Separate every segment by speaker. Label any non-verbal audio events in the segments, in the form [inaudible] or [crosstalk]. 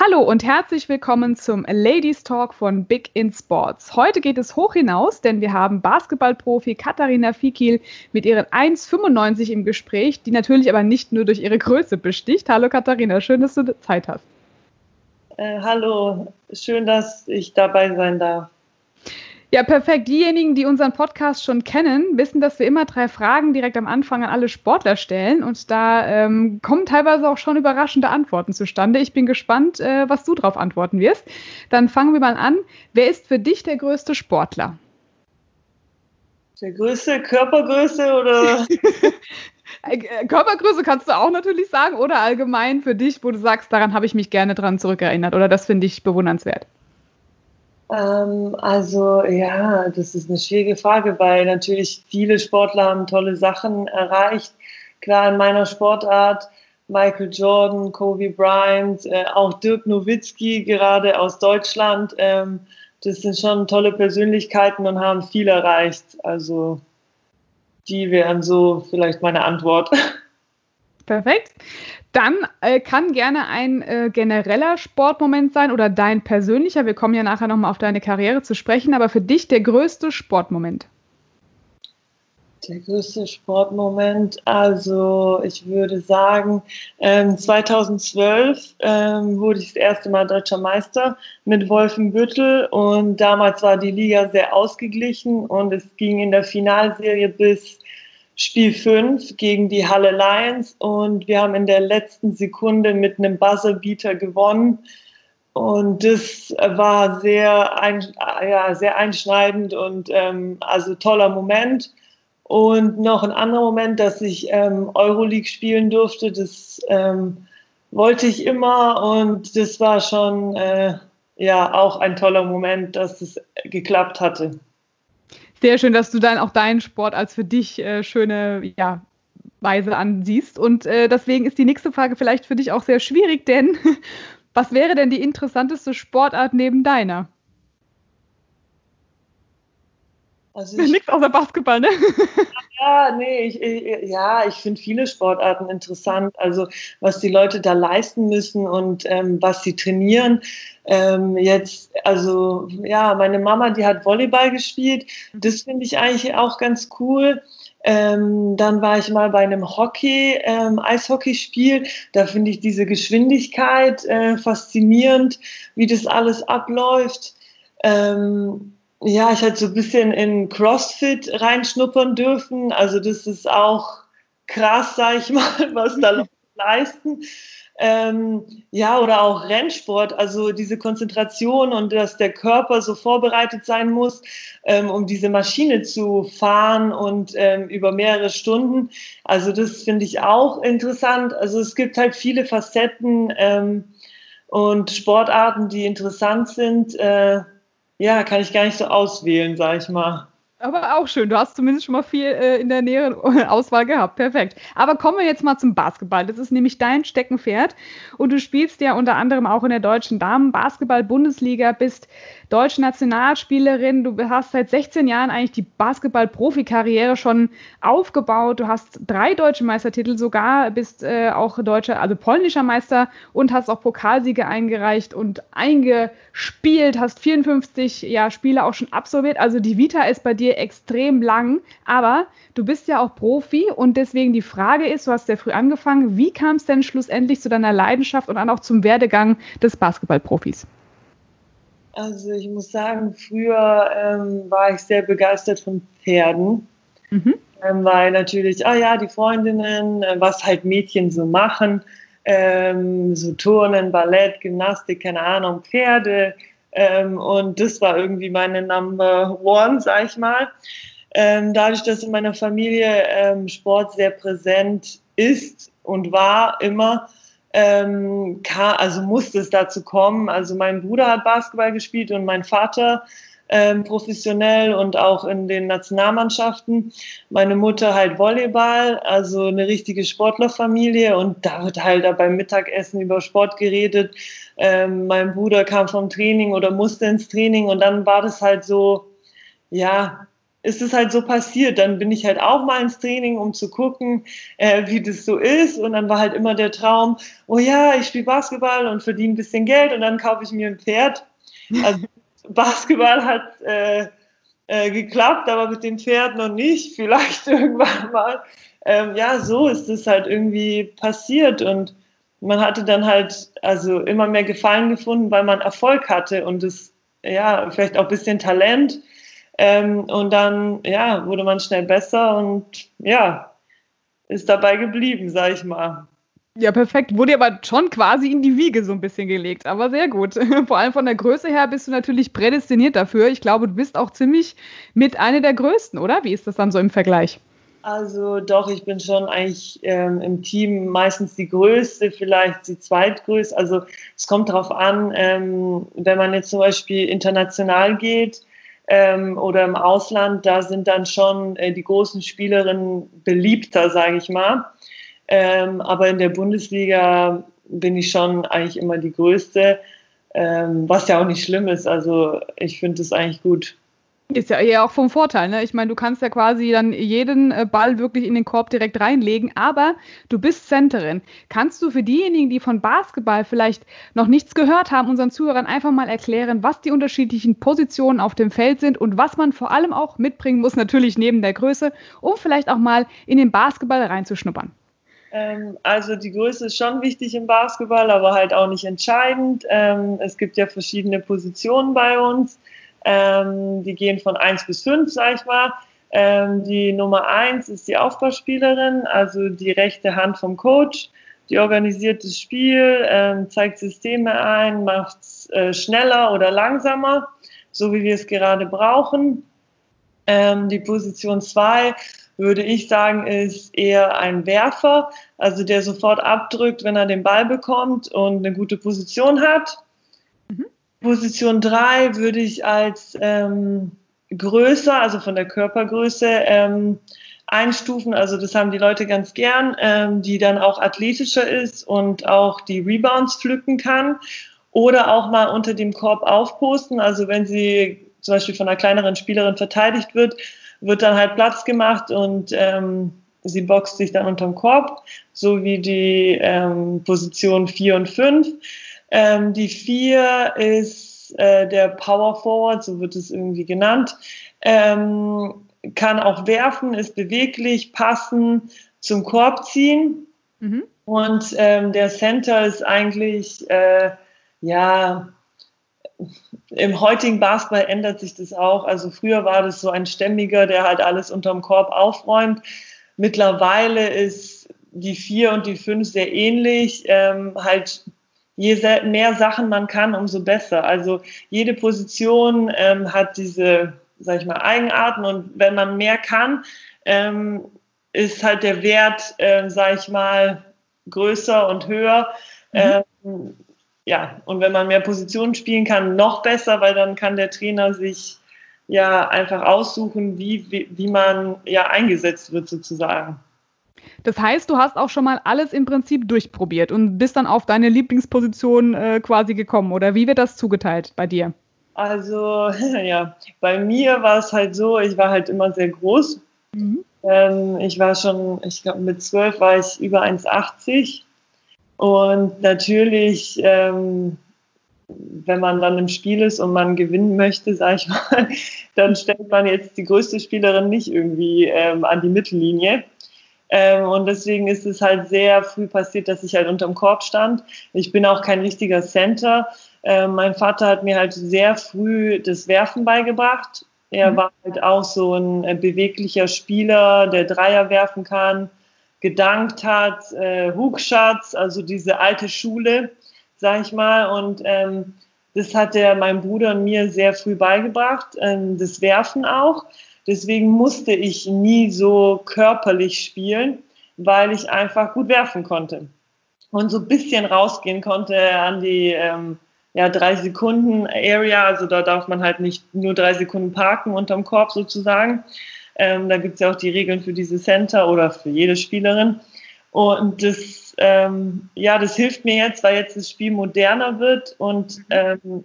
Speaker 1: Hallo und herzlich willkommen zum Ladies Talk von Big in Sports. Heute geht es hoch hinaus, denn wir haben Basketballprofi Katharina Fikil mit ihren 1,95 im Gespräch, die natürlich aber nicht nur durch ihre Größe besticht. Hallo Katharina, schön, dass du Zeit hast.
Speaker 2: Äh, hallo, schön, dass ich dabei sein darf.
Speaker 1: Ja, perfekt. Diejenigen, die unseren Podcast schon kennen, wissen, dass wir immer drei Fragen direkt am Anfang an alle Sportler stellen. Und da ähm, kommen teilweise auch schon überraschende Antworten zustande. Ich bin gespannt, äh, was du darauf antworten wirst. Dann fangen wir mal an. Wer ist für dich der größte Sportler?
Speaker 2: Der größte Körpergröße oder? [laughs]
Speaker 1: Äh, Körpergröße kannst du auch natürlich sagen oder allgemein für dich, wo du sagst, daran habe ich mich gerne dran zurückerinnert oder das finde ich bewundernswert.
Speaker 2: Ähm, also ja, das ist eine schwierige Frage, weil natürlich viele Sportler haben tolle Sachen erreicht. Klar, in meiner Sportart, Michael Jordan, Kobe Bryant, äh, auch Dirk Nowitzki, gerade aus Deutschland. Ähm, das sind schon tolle Persönlichkeiten und haben viel erreicht. Also die wären so vielleicht meine Antwort. [laughs]
Speaker 1: Perfekt. Dann äh, kann gerne ein äh, genereller Sportmoment sein oder dein persönlicher. Wir kommen ja nachher nochmal auf deine Karriere zu sprechen, aber für dich der größte Sportmoment.
Speaker 2: Der größte Sportmoment, also ich würde sagen, ähm, 2012 ähm, wurde ich das erste Mal deutscher Meister mit Wolfenbüttel und damals war die Liga sehr ausgeglichen und es ging in der Finalserie bis Spiel 5 gegen die Halle Lions und wir haben in der letzten Sekunde mit einem Buzzerbeater gewonnen. Und das war sehr, ein, ja, sehr einschneidend und ähm, also toller Moment. Und noch ein anderer Moment, dass ich ähm, Euroleague spielen durfte, das ähm, wollte ich immer und das war schon äh, ja auch ein toller Moment, dass es geklappt hatte.
Speaker 1: Sehr schön, dass du dann auch deinen Sport als für dich äh, schöne ja, Weise ansiehst. Und äh, deswegen ist die nächste Frage vielleicht für dich auch sehr schwierig, denn [laughs] was wäre denn die interessanteste Sportart neben deiner? Also Nichts außer Basketball, ne? [laughs]
Speaker 2: Ja, nee, ich, ich ja, ich finde viele Sportarten interessant. Also was die Leute da leisten müssen und ähm, was sie trainieren. Ähm, jetzt, also ja, meine Mama, die hat Volleyball gespielt. Das finde ich eigentlich auch ganz cool. Ähm, dann war ich mal bei einem Hockey, ähm, Eishockeyspiel. Da finde ich diese Geschwindigkeit äh, faszinierend, wie das alles abläuft. Ähm, ja, ich hatte so ein bisschen in CrossFit reinschnuppern dürfen. Also das ist auch krass, sag ich [laughs] mal, was da leisten. Ähm, ja, oder auch Rennsport, also diese Konzentration und dass der Körper so vorbereitet sein muss, ähm, um diese Maschine zu fahren und ähm, über mehrere Stunden. Also das finde ich auch interessant. Also es gibt halt viele Facetten ähm, und Sportarten, die interessant sind. Äh, ja, kann ich gar nicht so auswählen, sag ich mal.
Speaker 1: Aber auch schön. Du hast zumindest schon mal viel äh, in der näheren [laughs] Auswahl gehabt. Perfekt. Aber kommen wir jetzt mal zum Basketball. Das ist nämlich dein Steckenpferd. Und du spielst ja unter anderem auch in der deutschen Damen-Basketball-Bundesliga, bist deutsche Nationalspielerin. Du hast seit 16 Jahren eigentlich die Basketball-Profikarriere schon aufgebaut. Du hast drei deutsche Meistertitel sogar, bist äh, auch deutscher, also polnischer Meister und hast auch Pokalsiege eingereicht und eingespielt, hast 54 ja, Spiele auch schon absolviert. Also die Vita ist bei dir extrem lang, aber du bist ja auch Profi und deswegen die Frage ist, du hast sehr früh angefangen, wie kam es denn schlussendlich zu deiner Leidenschaft und dann auch zum Werdegang des Basketballprofis?
Speaker 2: Also ich muss sagen, früher ähm, war ich sehr begeistert von Pferden. Mhm. Ähm, weil natürlich, ah ja, die Freundinnen, äh, was halt Mädchen so machen, ähm, so Turnen, Ballett, Gymnastik, keine Ahnung, Pferde. Ähm, und das war irgendwie meine Number One, sag ich mal. Ähm, dadurch, dass in meiner Familie ähm, Sport sehr präsent ist und war immer, ähm, kann, also musste es dazu kommen. Also mein Bruder hat Basketball gespielt und mein Vater ähm, professionell und auch in den Nationalmannschaften. Meine Mutter halt Volleyball, also eine richtige Sportlerfamilie und da wird halt beim Mittagessen über Sport geredet. Ähm, mein Bruder kam vom Training oder musste ins Training und dann war das halt so, ja, ist es halt so passiert. Dann bin ich halt auch mal ins Training, um zu gucken, äh, wie das so ist. Und dann war halt immer der Traum, oh ja, ich spiele Basketball und verdiene ein bisschen Geld und dann kaufe ich mir ein Pferd. Also [laughs] Basketball hat äh, äh, geklappt, aber mit den Pferden noch nicht. Vielleicht [laughs] irgendwann mal. Ähm, ja, so ist es halt irgendwie passiert und man hatte dann halt also immer mehr Gefallen gefunden, weil man Erfolg hatte und es ja vielleicht auch ein bisschen Talent ähm, und dann ja wurde man schnell besser und ja ist dabei geblieben, sag ich mal.
Speaker 1: Ja, perfekt. Wurde aber schon quasi in die Wiege so ein bisschen gelegt, aber sehr gut. [laughs] Vor allem von der Größe her bist du natürlich prädestiniert dafür. Ich glaube, du bist auch ziemlich mit einer der größten, oder? Wie ist das dann so im Vergleich?
Speaker 2: Also doch, ich bin schon eigentlich ähm, im Team meistens die größte, vielleicht die zweitgrößte. Also es kommt darauf an, ähm, wenn man jetzt zum Beispiel international geht ähm, oder im Ausland, da sind dann schon äh, die großen Spielerinnen beliebter, sage ich mal. Ähm, aber in der Bundesliga bin ich schon eigentlich immer die Größte, ähm, was ja auch nicht schlimm ist. Also ich finde es eigentlich gut.
Speaker 1: Ist ja eher auch vom Vorteil, ne? Ich meine, du kannst ja quasi dann jeden äh, Ball wirklich in den Korb direkt reinlegen, aber du bist Centerin. Kannst du für diejenigen, die von Basketball vielleicht noch nichts gehört haben, unseren Zuhörern einfach mal erklären, was die unterschiedlichen Positionen auf dem Feld sind und was man vor allem auch mitbringen muss, natürlich neben der Größe, um vielleicht auch mal in den Basketball reinzuschnuppern?
Speaker 2: Ähm, also die Größe ist schon wichtig im Basketball, aber halt auch nicht entscheidend. Ähm, es gibt ja verschiedene Positionen bei uns. Ähm, die gehen von 1 bis 5, sag ich mal. die Nummer 1 ist die Aufbauspielerin, also die rechte Hand vom Coach. Die organisiert das Spiel, zeigt Systeme ein, macht es äh, schneller oder langsamer, so wie wir es gerade brauchen. die Position 2 würde ich sagen, ist eher ein Werfer, also der sofort abdrückt, wenn er den Ball bekommt und eine gute Position hat. Position 3 würde ich als ähm, größer, also von der Körpergröße, ähm, einstufen. Also das haben die Leute ganz gern, ähm, die dann auch athletischer ist und auch die Rebounds pflücken kann. Oder auch mal unter dem Korb aufposten. Also wenn sie zum Beispiel von einer kleineren Spielerin verteidigt wird, wird dann halt Platz gemacht und ähm, sie boxt sich dann unterm Korb, so wie die ähm, Position 4 und 5. Ähm, die 4 ist äh, der Power Forward, so wird es irgendwie genannt. Ähm, kann auch werfen, ist beweglich, passen, zum Korb ziehen. Mhm. Und ähm, der Center ist eigentlich, äh, ja, im heutigen Basketball ändert sich das auch. Also früher war das so ein Stämmiger, der halt alles unterm Korb aufräumt. Mittlerweile ist die vier und die fünf sehr ähnlich. Ähm, halt je mehr Sachen man kann, umso besser. Also jede Position ähm, hat diese, sag ich mal, Eigenarten und wenn man mehr kann, ähm, ist halt der Wert, äh, sag ich mal, größer und höher. Mhm. Ähm, ja, und wenn man mehr Positionen spielen kann, noch besser, weil dann kann der Trainer sich ja einfach aussuchen, wie, wie, wie man ja eingesetzt wird sozusagen.
Speaker 1: Das heißt, du hast auch schon mal alles im Prinzip durchprobiert und bist dann auf deine Lieblingsposition äh, quasi gekommen. Oder wie wird das zugeteilt bei dir?
Speaker 2: Also, [laughs] ja, bei mir war es halt so, ich war halt immer sehr groß. Mhm. Ähm, ich war schon, ich glaube, mit zwölf war ich über 1,80 und natürlich, ähm, wenn man dann im Spiel ist und man gewinnen möchte, sage ich mal, [laughs] dann stellt man jetzt die größte Spielerin nicht irgendwie ähm, an die Mittellinie. Ähm, und deswegen ist es halt sehr früh passiert, dass ich halt unterm Korb stand. Ich bin auch kein richtiger Center. Ähm, mein Vater hat mir halt sehr früh das Werfen beigebracht. Er mhm. war halt auch so ein äh, beweglicher Spieler, der Dreier werfen kann, gedankt hat, äh, Hookschatz, also diese alte Schule, sag ich mal. Und ähm, das hat er meinem Bruder und mir sehr früh beigebracht, ähm, das Werfen auch. Deswegen musste ich nie so körperlich spielen, weil ich einfach gut werfen konnte und so ein bisschen rausgehen konnte an die ähm, ja, drei Sekunden Area. Also da darf man halt nicht nur drei Sekunden parken unterm Korb sozusagen. Ähm, da gibt es ja auch die Regeln für diese Center oder für jede Spielerin. Und das, ähm, ja, das hilft mir jetzt, weil jetzt das Spiel moderner wird und ähm,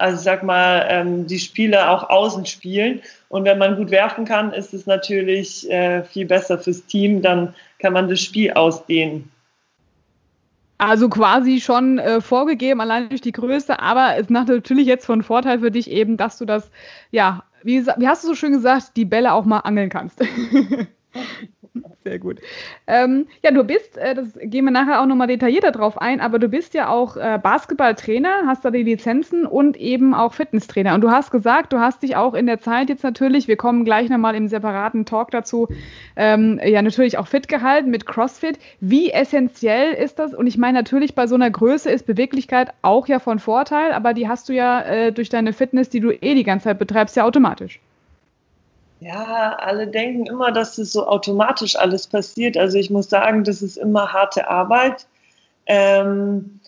Speaker 2: also ich sag mal, ähm, die Spieler auch außen spielen. Und wenn man gut werfen kann, ist es natürlich äh, viel besser fürs Team. Dann kann man das Spiel ausdehnen.
Speaker 1: Also quasi schon äh, vorgegeben, allein durch die Größe, aber es macht natürlich jetzt von Vorteil für dich eben, dass du das, ja, wie, wie hast du so schön gesagt, die Bälle auch mal angeln kannst. [laughs] Sehr gut. Ähm, ja, du bist, äh, das gehen wir nachher auch nochmal detaillierter drauf ein, aber du bist ja auch äh, Basketballtrainer, hast da die Lizenzen und eben auch Fitnesstrainer. Und du hast gesagt, du hast dich auch in der Zeit jetzt natürlich, wir kommen gleich nochmal im separaten Talk dazu, ähm, ja natürlich auch fit gehalten mit CrossFit. Wie essentiell ist das? Und ich meine natürlich bei so einer Größe ist Beweglichkeit auch ja von Vorteil, aber die hast du ja äh, durch deine Fitness, die du eh die ganze Zeit betreibst, ja automatisch.
Speaker 2: Ja, alle denken immer, dass das so automatisch alles passiert. Also ich muss sagen, das ist immer harte Arbeit. Ähm,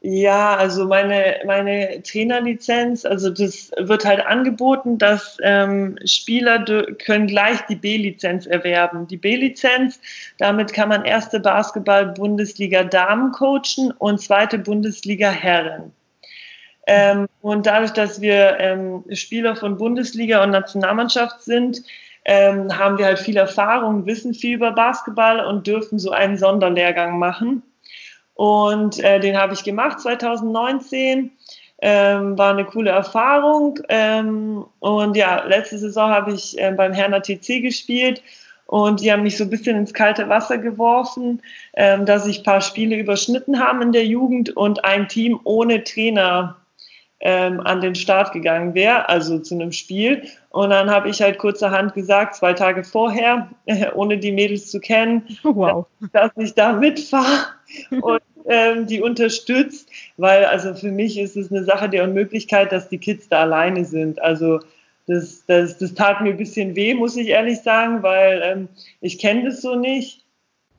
Speaker 2: ja, also meine, meine Trainerlizenz, also das wird halt angeboten, dass ähm, Spieler können gleich die B-Lizenz erwerben. Die B-Lizenz, damit kann man erste Basketball-Bundesliga Damen coachen und zweite Bundesliga Herren. Ähm, und dadurch, dass wir ähm, Spieler von Bundesliga und Nationalmannschaft sind, ähm, haben wir halt viel Erfahrung, wissen viel über Basketball und dürfen so einen Sonderlehrgang machen. Und äh, den habe ich gemacht 2019. Ähm, war eine coole Erfahrung. Ähm, und ja, letzte Saison habe ich äh, beim Herner TC gespielt und die haben mich so ein bisschen ins kalte Wasser geworfen, ähm, dass ich ein paar Spiele überschnitten haben in der Jugend und ein Team ohne Trainer ähm, an den Start gegangen wäre, also zu einem Spiel. Und dann habe ich halt kurzerhand gesagt, zwei Tage vorher, [laughs] ohne die Mädels zu kennen, oh, wow. dass ich da mitfahre [laughs] und ähm, die unterstützt, weil also für mich ist es eine Sache der Unmöglichkeit, dass die Kids da alleine sind. Also das, das, das tat mir ein bisschen weh, muss ich ehrlich sagen, weil ähm, ich kenne das so nicht.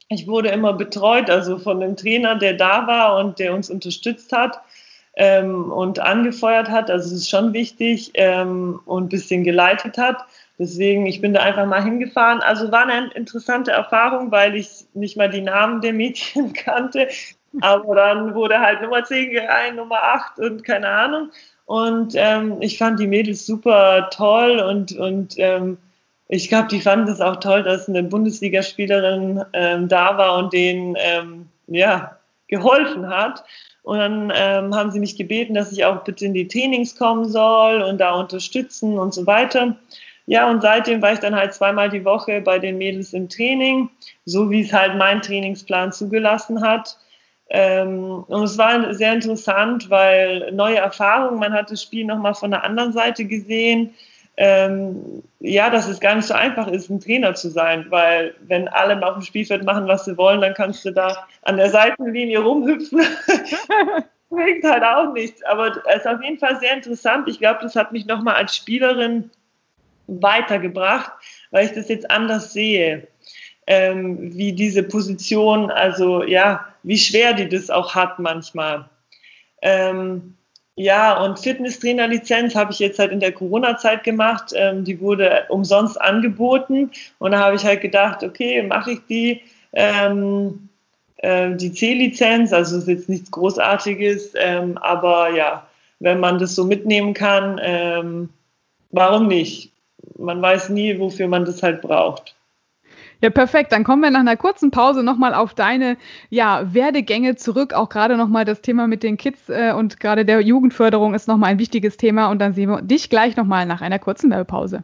Speaker 2: Ich wurde immer betreut, also von dem Trainer, der da war und der uns unterstützt hat ähm, und angefeuert hat. Also es ist schon wichtig ähm, und ein bisschen geleitet hat. Deswegen, ich bin da einfach mal hingefahren. Also war eine interessante Erfahrung, weil ich nicht mal die Namen der Mädchen [laughs] kannte. Aber dann wurde halt Nummer 10 gerein, Nummer 8 und keine Ahnung. Und ähm, ich fand die Mädels super toll und, und ähm, ich glaube, die fanden es auch toll, dass eine Bundesligaspielerin ähm, da war und denen ähm, ja, geholfen hat. Und dann ähm, haben sie mich gebeten, dass ich auch bitte in die Trainings kommen soll und da unterstützen und so weiter. Ja, und seitdem war ich dann halt zweimal die Woche bei den Mädels im Training, so wie es halt mein Trainingsplan zugelassen hat. Ähm, und es war sehr interessant, weil neue Erfahrungen, man hat das Spiel nochmal von der anderen Seite gesehen ähm, ja, dass es gar nicht so einfach ist, ein Trainer zu sein, weil wenn alle auf dem Spielfeld machen, was sie wollen, dann kannst du da an der Seitenlinie rumhüpfen. [laughs] Bringt halt auch nichts. Aber es ist auf jeden Fall sehr interessant. Ich glaube, das hat mich nochmal als Spielerin weitergebracht, weil ich das jetzt anders sehe, ähm, wie diese Position, also ja, wie schwer die das auch hat manchmal. Ähm, ja, und Fitnesstrainerlizenz habe ich jetzt halt in der Corona-Zeit gemacht. Ähm, die wurde umsonst angeboten. Und da habe ich halt gedacht, okay, mache ich die. Ähm, äh, die C-Lizenz, also ist jetzt nichts Großartiges, ähm, aber ja, wenn man das so mitnehmen kann, ähm, warum nicht? Man weiß nie, wofür man das halt braucht.
Speaker 1: Ja, perfekt. Dann kommen wir nach einer kurzen Pause nochmal auf deine ja, Werdegänge zurück. Auch gerade nochmal das Thema mit den Kids äh, und gerade der Jugendförderung ist nochmal ein wichtiges Thema. Und dann sehen wir dich gleich nochmal nach einer kurzen Werbepause.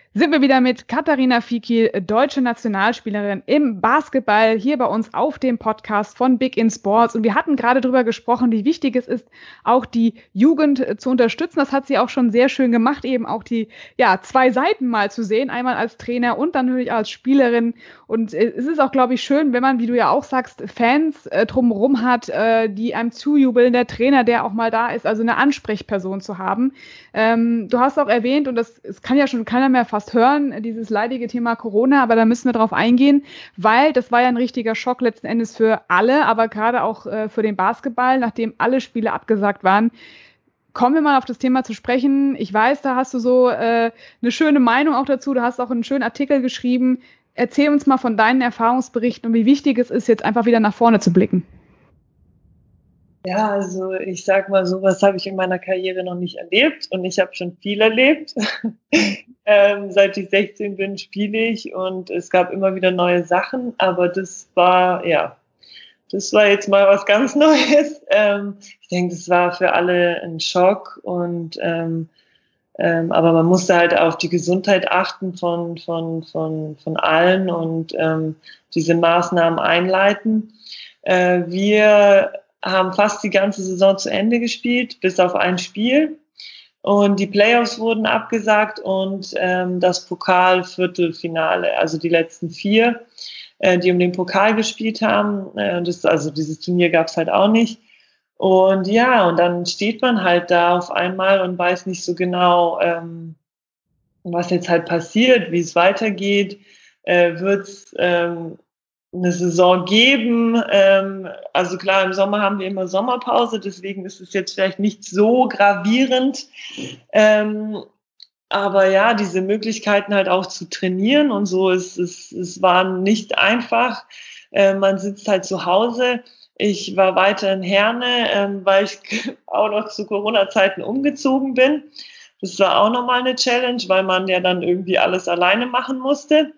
Speaker 1: sind wir wieder mit Katharina Fikil, deutsche Nationalspielerin im Basketball, hier bei uns auf dem Podcast von Big in Sports. Und wir hatten gerade darüber gesprochen, wie wichtig es ist, auch die Jugend zu unterstützen. Das hat sie auch schon sehr schön gemacht, eben auch die ja, zwei Seiten mal zu sehen, einmal als Trainer und dann natürlich als Spielerin. Und äh, es ist auch, glaube ich, schön, wenn man, wie du ja auch sagst, Fans äh, drumherum hat, äh, die einem zujubeln, der Trainer, der auch mal da ist, also eine Ansprechperson zu haben. Ähm, du hast auch erwähnt, und das, das kann ja schon keiner mehr fast hören, dieses leidige Thema Corona, aber da müssen wir drauf eingehen, weil das war ja ein richtiger Schock letzten Endes für alle, aber gerade auch äh, für den Basketball, nachdem alle Spiele abgesagt waren. Kommen wir mal auf das Thema zu sprechen. Ich weiß, da hast du so äh, eine schöne Meinung auch dazu. Du hast auch einen schönen Artikel geschrieben. Erzähl uns mal von deinen Erfahrungsberichten und wie wichtig es ist, jetzt einfach wieder nach vorne zu blicken.
Speaker 2: Ja, also ich sag mal, sowas habe ich in meiner Karriere noch nicht erlebt und ich habe schon viel erlebt. [laughs] ähm, seit ich 16 bin, spiele ich und es gab immer wieder neue Sachen, aber das war, ja, das war jetzt mal was ganz [laughs] Neues. Ähm, ich denke, das war für alle ein Schock und ähm, ähm, aber man musste halt auf die Gesundheit achten von, von, von, von allen und ähm, diese Maßnahmen einleiten. Äh, wir haben fast die ganze Saison zu Ende gespielt, bis auf ein Spiel. Und die Playoffs wurden abgesagt und ähm, das Pokalviertelfinale, also die letzten vier, äh, die um den Pokal gespielt haben. Äh, das, also dieses Turnier gab es halt auch nicht. Und ja, und dann steht man halt da auf einmal und weiß nicht so genau, ähm, was jetzt halt passiert, wie es weitergeht. Äh, Wird es ähm, eine Saison geben. Ähm, also klar, im Sommer haben wir immer Sommerpause, deswegen ist es jetzt vielleicht nicht so gravierend. Ähm, aber ja, diese Möglichkeiten halt auch zu trainieren und so, es, es, es war nicht einfach. Äh, man sitzt halt zu Hause. Ich war weiter in Herne, ähm, weil ich [laughs] auch noch zu Corona-Zeiten umgezogen bin. Das war auch nochmal eine Challenge, weil man ja dann irgendwie alles alleine machen musste.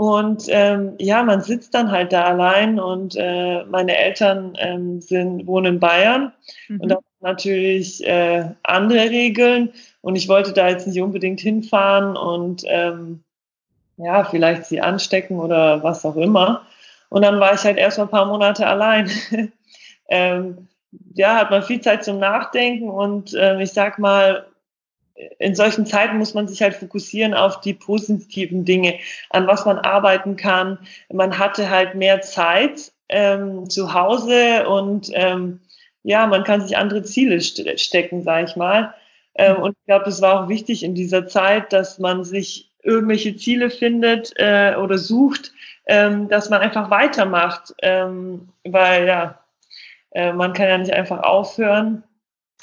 Speaker 2: Und ähm, ja, man sitzt dann halt da allein und äh, meine Eltern ähm, sind, wohnen in Bayern mhm. und da natürlich äh, andere Regeln und ich wollte da jetzt nicht unbedingt hinfahren und ähm, ja, vielleicht sie anstecken oder was auch immer. Und dann war ich halt erst mal ein paar Monate allein. [laughs] ähm, ja, hat man viel Zeit zum Nachdenken und äh, ich sag mal, in solchen Zeiten muss man sich halt fokussieren auf die positiven Dinge, an was man arbeiten kann. Man hatte halt mehr Zeit ähm, zu Hause und ähm, ja, man kann sich andere Ziele ste stecken, sage ich mal. Ähm, und ich glaube, es war auch wichtig in dieser Zeit, dass man sich irgendwelche Ziele findet äh, oder sucht, ähm, dass man einfach weitermacht, ähm, weil ja, äh, man kann ja nicht einfach aufhören.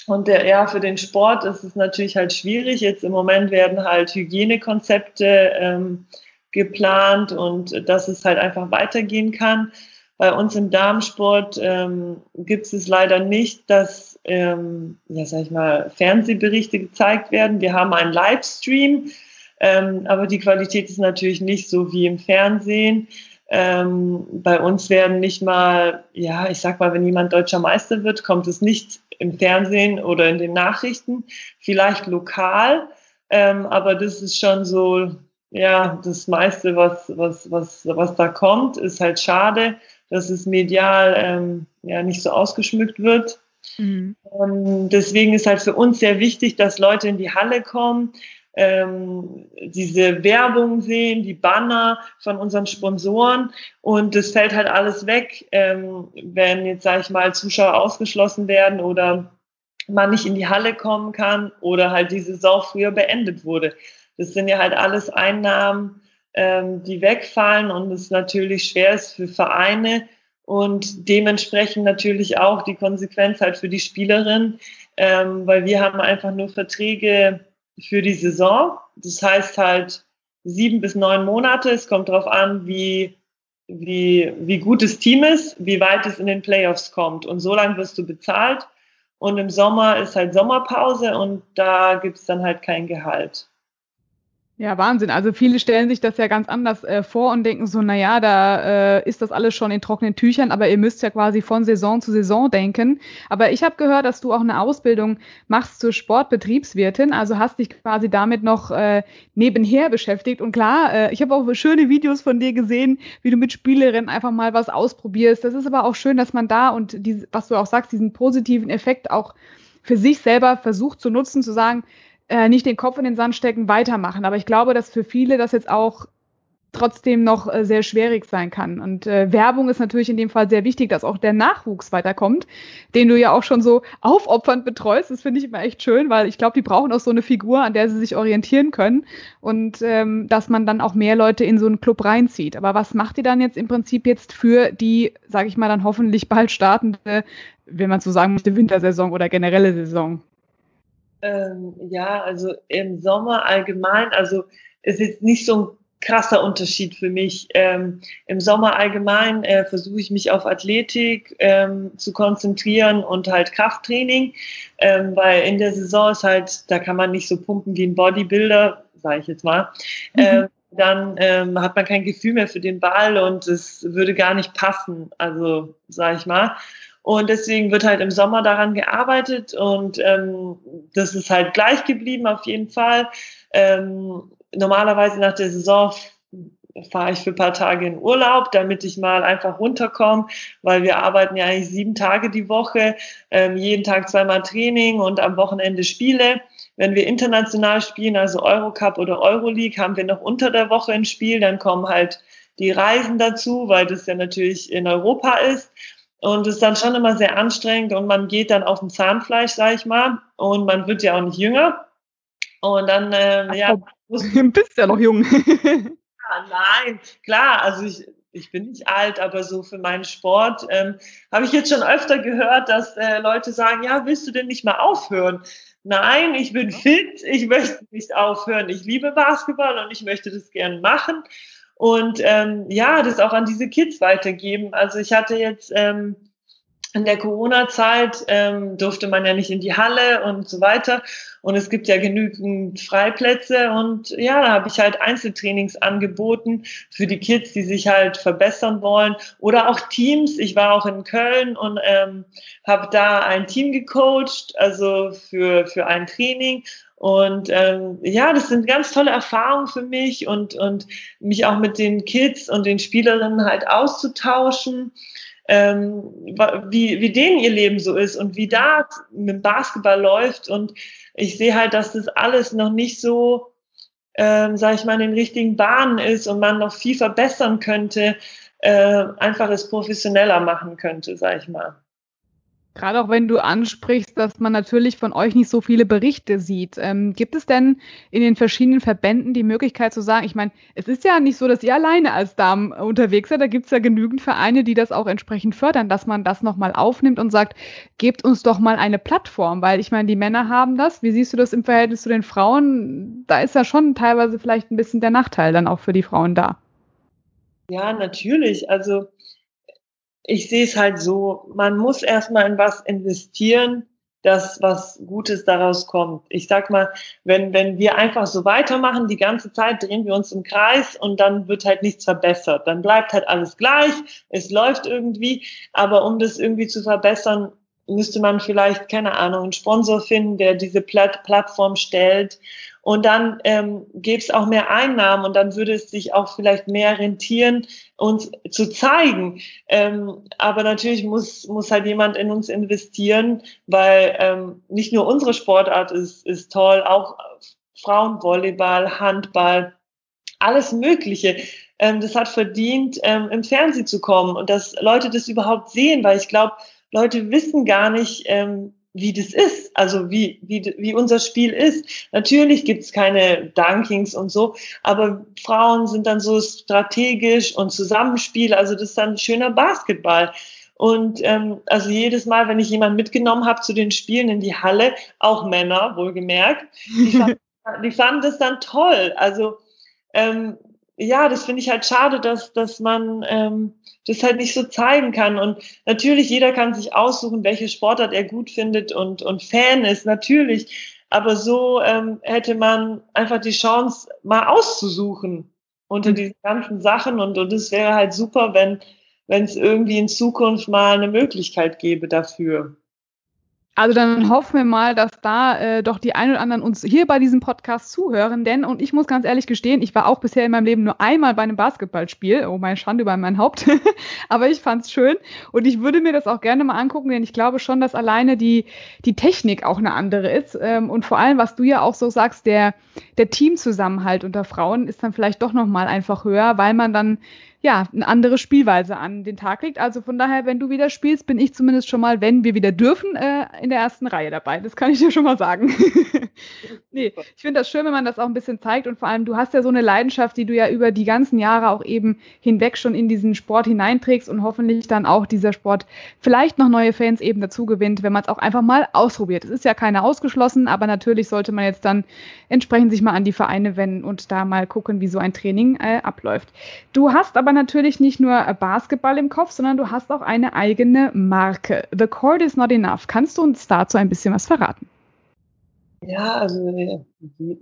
Speaker 2: Und der, ja, für den Sport ist es natürlich halt schwierig. Jetzt im Moment werden halt Hygienekonzepte ähm, geplant und dass es halt einfach weitergehen kann. Bei uns im Darmsport ähm, gibt es leider nicht, dass, ähm, ja, sag ich mal, Fernsehberichte gezeigt werden. Wir haben einen Livestream, ähm, aber die Qualität ist natürlich nicht so wie im Fernsehen. Ähm, bei uns werden nicht mal, ja, ich sag mal, wenn jemand deutscher Meister wird, kommt es nicht im Fernsehen oder in den Nachrichten, vielleicht lokal, ähm, aber das ist schon so, ja, das meiste, was, was, was, was da kommt, ist halt schade, dass es medial ähm, ja nicht so ausgeschmückt wird. Mhm. Und deswegen ist halt für uns sehr wichtig, dass Leute in die Halle kommen, ähm, diese Werbung sehen, die Banner von unseren Sponsoren und das fällt halt alles weg, ähm, wenn jetzt, sage ich mal, Zuschauer ausgeschlossen werden oder man nicht in die Halle kommen kann oder halt die Saison früher beendet wurde. Das sind ja halt alles Einnahmen, ähm, die wegfallen und es natürlich schwer ist für Vereine und dementsprechend natürlich auch die Konsequenz halt für die Spielerin, ähm, weil wir haben einfach nur Verträge für die Saison. Das heißt halt sieben bis neun Monate. Es kommt darauf an, wie, wie, wie gut das Team ist, wie weit es in den Playoffs kommt. Und so lange wirst du bezahlt. Und im Sommer ist halt Sommerpause und da gibt es dann halt kein Gehalt.
Speaker 1: Ja, Wahnsinn. Also viele stellen sich das ja ganz anders äh, vor und denken so, naja, da äh, ist das alles schon in trockenen Tüchern, aber ihr müsst ja quasi von Saison zu Saison denken. Aber ich habe gehört, dass du auch eine Ausbildung machst zur Sportbetriebswirtin, also hast dich quasi damit noch äh, nebenher beschäftigt. Und klar, äh, ich habe auch schöne Videos von dir gesehen, wie du mit Spielerinnen einfach mal was ausprobierst. Das ist aber auch schön, dass man da und die, was du auch sagst, diesen positiven Effekt auch für sich selber versucht zu nutzen, zu sagen, äh, nicht den Kopf in den Sand stecken, weitermachen. Aber ich glaube, dass für viele das jetzt auch trotzdem noch äh, sehr schwierig sein kann. Und äh, Werbung ist natürlich in dem Fall sehr wichtig, dass auch der Nachwuchs weiterkommt, den du ja auch schon so aufopfernd betreust. Das finde ich immer echt schön, weil ich glaube, die brauchen auch so eine Figur, an der sie sich orientieren können und ähm, dass man dann auch mehr Leute in so einen Club reinzieht. Aber was macht ihr dann jetzt im Prinzip jetzt für die, sage ich mal, dann hoffentlich bald startende, wenn man so sagen möchte, Wintersaison oder generelle Saison?
Speaker 2: Ähm, ja, also im Sommer allgemein, also es ist nicht so ein krasser Unterschied für mich. Ähm, Im Sommer allgemein äh, versuche ich mich auf Athletik ähm, zu konzentrieren und halt Krafttraining, ähm, weil in der Saison ist halt, da kann man nicht so pumpen wie ein Bodybuilder, sage ich jetzt mal. Mhm. Ähm, dann ähm, hat man kein Gefühl mehr für den Ball und es würde gar nicht passen, also sage ich mal. Und deswegen wird halt im Sommer daran gearbeitet und ähm, das ist halt gleich geblieben auf jeden Fall. Ähm, normalerweise nach der Saison fahre ich für ein paar Tage in Urlaub, damit ich mal einfach runterkomme, weil wir arbeiten ja eigentlich sieben Tage die Woche, ähm, jeden Tag zweimal Training und am Wochenende Spiele. Wenn wir international spielen, also Eurocup oder Euroleague, haben wir noch unter der Woche ein Spiel, dann kommen halt die Reisen dazu, weil das ja natürlich in Europa ist. Und es ist dann schon immer sehr anstrengend und man geht dann auf dem Zahnfleisch, sag ich mal. Und man wird ja auch nicht jünger. Und dann, ähm, ja.
Speaker 1: Du bist ja noch jung. [laughs]
Speaker 2: ja, nein, klar, also ich, ich bin nicht alt, aber so für meinen Sport ähm, habe ich jetzt schon öfter gehört, dass äh, Leute sagen, ja, willst du denn nicht mal aufhören? Nein, ich bin fit, ich möchte nicht aufhören. Ich liebe Basketball und ich möchte das gern machen und ähm, ja, das auch an diese Kids weitergeben. Also ich hatte jetzt ähm, in der Corona-Zeit ähm, durfte man ja nicht in die Halle und so weiter. Und es gibt ja genügend Freiplätze. Und ja, da habe ich halt Einzeltrainings angeboten für die Kids, die sich halt verbessern wollen. Oder auch Teams. Ich war auch in Köln und ähm, habe da ein Team gecoacht, also für, für ein Training. Und ähm, ja, das sind ganz tolle Erfahrungen für mich und, und mich auch mit den Kids und den Spielerinnen halt auszutauschen, ähm, wie, wie denen ihr Leben so ist und wie da mit dem Basketball läuft. Und ich sehe halt, dass das alles noch nicht so, ähm, sage ich mal, in den richtigen Bahnen ist und man noch viel verbessern könnte, äh, einfach es professioneller machen könnte, sage ich mal.
Speaker 1: Gerade auch wenn du ansprichst, dass man natürlich von euch nicht so viele Berichte sieht. Ähm, gibt es denn in den verschiedenen Verbänden die Möglichkeit zu sagen, ich meine, es ist ja nicht so, dass ihr alleine als Damen unterwegs seid, da gibt es ja genügend Vereine, die das auch entsprechend fördern, dass man das nochmal aufnimmt und sagt, gebt uns doch mal eine Plattform, weil ich meine, die Männer haben das. Wie siehst du das im Verhältnis zu den Frauen? Da ist ja schon teilweise vielleicht ein bisschen der Nachteil dann auch für die Frauen da.
Speaker 2: Ja, natürlich. Also ich sehe es halt so, man muss erstmal in was investieren, dass was Gutes daraus kommt. Ich sag mal, wenn, wenn wir einfach so weitermachen, die ganze Zeit drehen wir uns im Kreis und dann wird halt nichts verbessert. Dann bleibt halt alles gleich, es läuft irgendwie, aber um das irgendwie zu verbessern, müsste man vielleicht, keine Ahnung, einen Sponsor finden, der diese Platt Plattform stellt und dann ähm, gäbe es auch mehr Einnahmen und dann würde es sich auch vielleicht mehr rentieren, uns zu zeigen. Ähm, aber natürlich muss, muss halt jemand in uns investieren, weil ähm, nicht nur unsere Sportart ist, ist toll, auch Frauenvolleyball, Handball, alles Mögliche. Ähm, das hat verdient, ähm, im Fernsehen zu kommen und dass Leute das überhaupt sehen, weil ich glaube, Leute wissen gar nicht, ähm, wie das ist, also wie, wie, wie unser Spiel ist. Natürlich gibt's keine Dunkings und so, aber Frauen sind dann so strategisch und Zusammenspiel, also das ist dann schöner Basketball. Und ähm, also jedes Mal, wenn ich jemanden mitgenommen habe zu den Spielen in die Halle, auch Männer, wohlgemerkt, die [laughs] fanden, die fanden das dann toll. Also ähm, ja, das finde ich halt schade, dass, dass man ähm, das halt nicht so zeigen kann. Und natürlich, jeder kann sich aussuchen, welche Sportart er gut findet und, und Fan ist, natürlich. Aber so ähm, hätte man einfach die Chance, mal auszusuchen unter mhm. diesen ganzen Sachen. Und, und es wäre halt super, wenn wenn es irgendwie in Zukunft mal eine Möglichkeit gäbe dafür.
Speaker 1: Also dann hoffen wir mal, dass da äh, doch die ein oder anderen uns hier bei diesem Podcast zuhören, denn, und ich muss ganz ehrlich gestehen, ich war auch bisher in meinem Leben nur einmal bei einem Basketballspiel, oh meine Schande über mein Haupt, [laughs] aber ich fand's schön. Und ich würde mir das auch gerne mal angucken, denn ich glaube schon, dass alleine die, die Technik auch eine andere ist. Ähm, und vor allem, was du ja auch so sagst, der, der Teamzusammenhalt unter Frauen ist dann vielleicht doch nochmal einfach höher, weil man dann ja, eine andere Spielweise an den Tag legt. Also von daher, wenn du wieder spielst, bin ich zumindest schon mal, wenn wir wieder dürfen, äh, in der ersten Reihe dabei. Das kann ich dir schon mal sagen. [laughs] nee, ich finde das schön, wenn man das auch ein bisschen zeigt und vor allem, du hast ja so eine Leidenschaft, die du ja über die ganzen Jahre auch eben hinweg schon in diesen Sport hineinträgst und hoffentlich dann auch dieser Sport vielleicht noch neue Fans eben dazu gewinnt, wenn man es auch einfach mal ausprobiert. Es ist ja keiner ausgeschlossen, aber natürlich sollte man jetzt dann entsprechend sich mal an die Vereine wenden und da mal gucken, wie so ein Training äh, abläuft. Du hast aber aber natürlich nicht nur Basketball im Kopf, sondern du hast auch eine eigene Marke. The Court is not enough. Kannst du uns dazu ein bisschen was verraten?
Speaker 2: Ja, also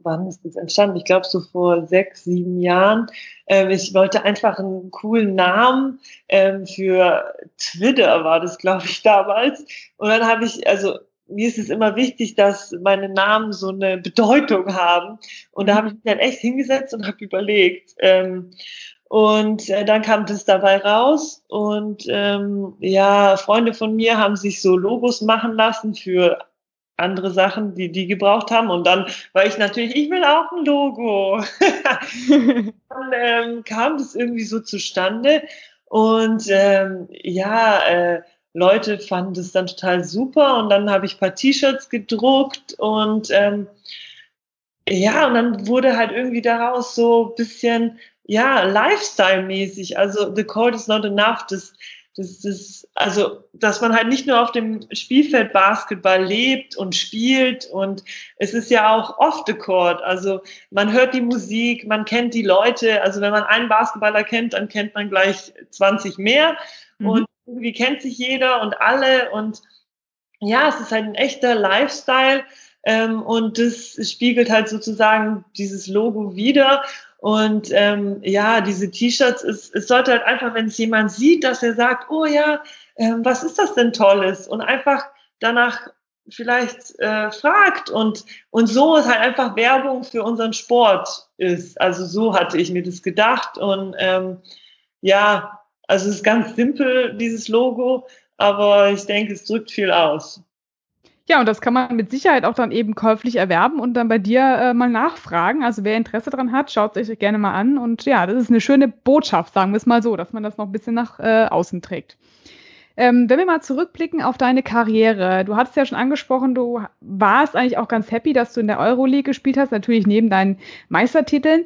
Speaker 2: wann ist das entstanden? Ich glaube so vor sechs, sieben Jahren. Ähm, ich wollte einfach einen coolen Namen ähm, für Twitter war das, glaube ich, damals. Und dann habe ich, also mir ist es immer wichtig, dass meine Namen so eine Bedeutung haben. Und da habe ich mich dann echt hingesetzt und habe überlegt. Ähm, und äh, dann kam das dabei raus und ähm, ja, Freunde von mir haben sich so Logos machen lassen für andere Sachen, die die gebraucht haben. Und dann war ich natürlich, ich will auch ein Logo. [laughs] dann ähm, kam das irgendwie so zustande und ähm, ja, äh, Leute fanden das dann total super und dann habe ich paar T-Shirts gedruckt und ähm, ja, und dann wurde halt irgendwie daraus so bisschen ja, Lifestyle-mäßig. Also The Cold is not enough. Das, das, das, also, dass man halt nicht nur auf dem Spielfeld Basketball lebt und spielt und es ist ja auch off the court. Also, man hört die Musik, man kennt die Leute. Also, wenn man einen Basketballer kennt, dann kennt man gleich 20 mehr mhm. und irgendwie kennt sich jeder und alle und ja, es ist halt ein echter Lifestyle. Ähm, und das spiegelt halt sozusagen dieses Logo wieder. Und ähm, ja, diese T-Shirts, es, es sollte halt einfach, wenn es jemand sieht, dass er sagt, oh ja, ähm, was ist das denn Tolles? Und einfach danach vielleicht äh, fragt und, und so ist halt einfach Werbung für unseren Sport ist. Also so hatte ich mir das gedacht. Und ähm, ja, also es ist ganz simpel, dieses Logo, aber ich denke, es drückt viel aus.
Speaker 1: Ja, und das kann man mit Sicherheit auch dann eben käuflich erwerben und dann bei dir äh, mal nachfragen. Also wer Interesse daran hat, schaut es euch gerne mal an. Und ja, das ist eine schöne Botschaft, sagen wir es mal so, dass man das noch ein bisschen nach äh, außen trägt. Ähm, wenn wir mal zurückblicken auf deine Karriere, du hattest ja schon angesprochen, du warst eigentlich auch ganz happy, dass du in der Euroleague gespielt hast, natürlich neben deinen Meistertiteln.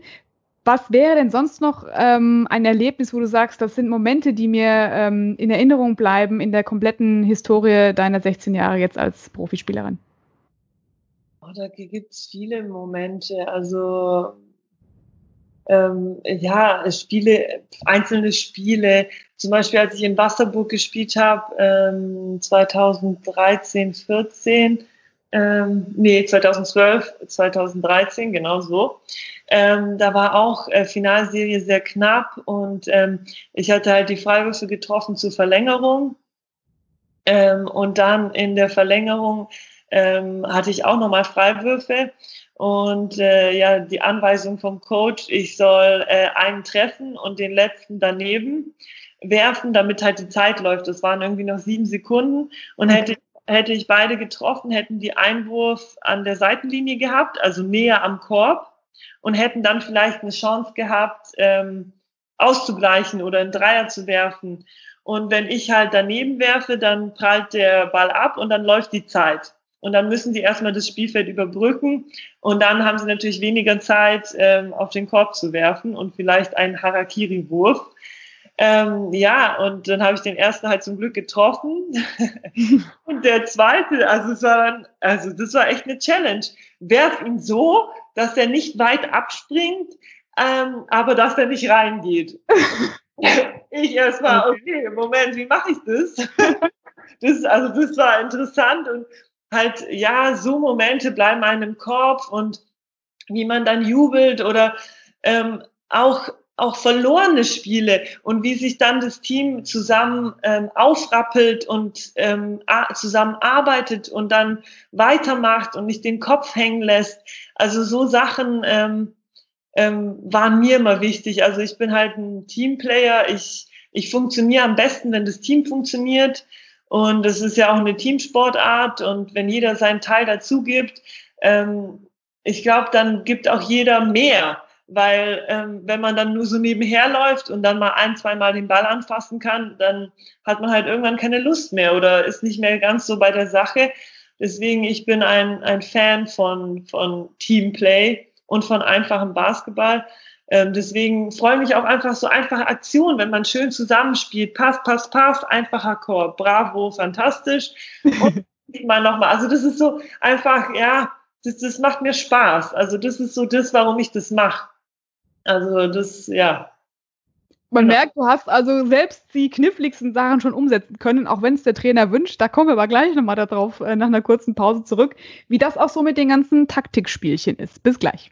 Speaker 1: Was wäre denn sonst noch ähm, ein Erlebnis, wo du sagst, das sind Momente, die mir ähm, in Erinnerung bleiben in der kompletten Historie deiner 16 Jahre jetzt als Profispielerin?
Speaker 2: Oh, da gibt es viele Momente. Also ähm, ja, Spiele, einzelne Spiele. Zum Beispiel, als ich in Wasserburg gespielt habe, ähm, 2013, 14, ähm, nee, 2012, 2013, genau so. Ähm, da war auch äh, Finalserie sehr knapp und ähm, ich hatte halt die Freiwürfe getroffen zur Verlängerung. Ähm, und dann in der Verlängerung ähm, hatte ich auch nochmal Freiwürfe und äh, ja, die Anweisung vom Coach, ich soll äh, einen treffen und den letzten daneben werfen, damit halt die Zeit läuft. Das waren irgendwie noch sieben Sekunden und hätte hätte ich beide getroffen, hätten die Einwurf an der Seitenlinie gehabt, also näher am Korb und hätten dann vielleicht eine Chance gehabt, ähm, auszugleichen oder einen Dreier zu werfen. Und wenn ich halt daneben werfe, dann prallt der Ball ab und dann läuft die Zeit. Und dann müssen sie erstmal das Spielfeld überbrücken. Und dann haben sie natürlich weniger Zeit, ähm, auf den Korb zu werfen und vielleicht einen Harakiri-Wurf. Ähm, ja, und dann habe ich den ersten halt zum Glück getroffen. [laughs] und der zweite, also es war dann, also das war echt eine Challenge. Werf ihn so, dass er nicht weit abspringt, ähm, aber dass er nicht reingeht. [laughs] ich erst mal, okay, Moment, wie mache ich das? das? Also das war interessant und halt, ja, so Momente bleiben einem im Kopf und wie man dann jubelt oder ähm, auch auch verlorene Spiele und wie sich dann das Team zusammen ähm, aufrappelt und ähm, zusammen arbeitet und dann weitermacht und nicht den Kopf hängen lässt. Also so Sachen ähm, ähm, waren mir immer wichtig. Also ich bin halt ein Teamplayer. Ich, ich funktioniere am besten, wenn das Team funktioniert. Und es ist ja auch eine Teamsportart. Und wenn jeder seinen Teil dazu gibt, ähm, ich glaube, dann gibt auch jeder mehr weil ähm, wenn man dann nur so nebenher läuft und dann mal ein, zwei Mal den Ball anfassen kann, dann hat man halt irgendwann keine Lust mehr oder ist nicht mehr ganz so bei der Sache. Deswegen, ich bin ein, ein Fan von, von Teamplay und von einfachem Basketball. Ähm, deswegen freue ich mich auch einfach so einfache Aktionen, wenn man schön zusammenspielt. Pass, pass, pass, einfacher Chor. Bravo, fantastisch. Und [laughs] mal nochmal. Also das ist so einfach, ja, das, das macht mir Spaß. Also das ist so das, warum ich das mache. Also das, ja.
Speaker 1: Man genau. merkt, du hast also selbst die kniffligsten Sachen schon umsetzen können, auch wenn es der Trainer wünscht. Da kommen wir aber gleich nochmal darauf äh, nach einer kurzen Pause zurück, wie das auch so mit den ganzen Taktikspielchen ist. Bis gleich.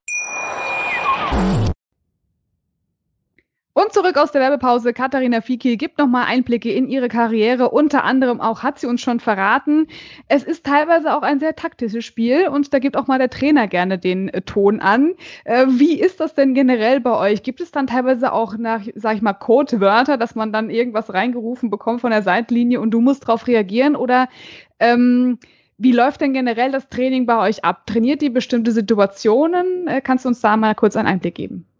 Speaker 1: Und zurück aus der Werbepause. Katharina Fiki gibt nochmal Einblicke in ihre Karriere. Unter anderem auch hat sie uns schon verraten. Es ist teilweise auch ein sehr taktisches Spiel und da gibt auch mal der Trainer gerne den äh, Ton an. Äh, wie ist das denn generell bei euch? Gibt es dann teilweise auch nach, sag ich mal, Codewörter, dass man dann irgendwas reingerufen bekommt von der Seitlinie und du musst darauf reagieren? Oder ähm, wie läuft denn generell das Training bei euch ab? Trainiert ihr bestimmte Situationen? Äh, kannst du uns da mal kurz einen Einblick geben?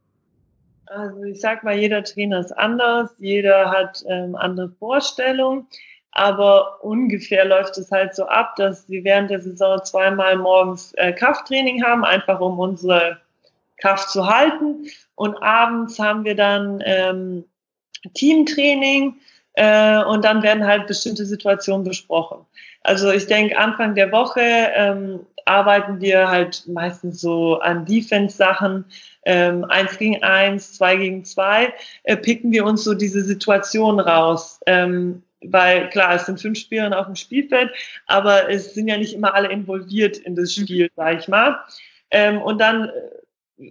Speaker 2: Also ich sag mal, jeder Trainer ist anders, jeder hat ähm, andere Vorstellungen, aber ungefähr läuft es halt so ab, dass wir während der Saison zweimal morgens äh, Krafttraining haben, einfach um unsere Kraft zu halten. Und abends haben wir dann ähm, Teamtraining äh, und dann werden halt bestimmte Situationen besprochen. Also ich denke, Anfang der Woche ähm, arbeiten wir halt meistens so an Defense-Sachen, ähm, eins gegen eins, zwei gegen zwei, äh, picken wir uns so diese Situation raus. Ähm, weil klar, es sind fünf Spieler auf dem Spielfeld, aber es sind ja nicht immer alle involviert in das Spiel, sag ich mal. Ähm, und dann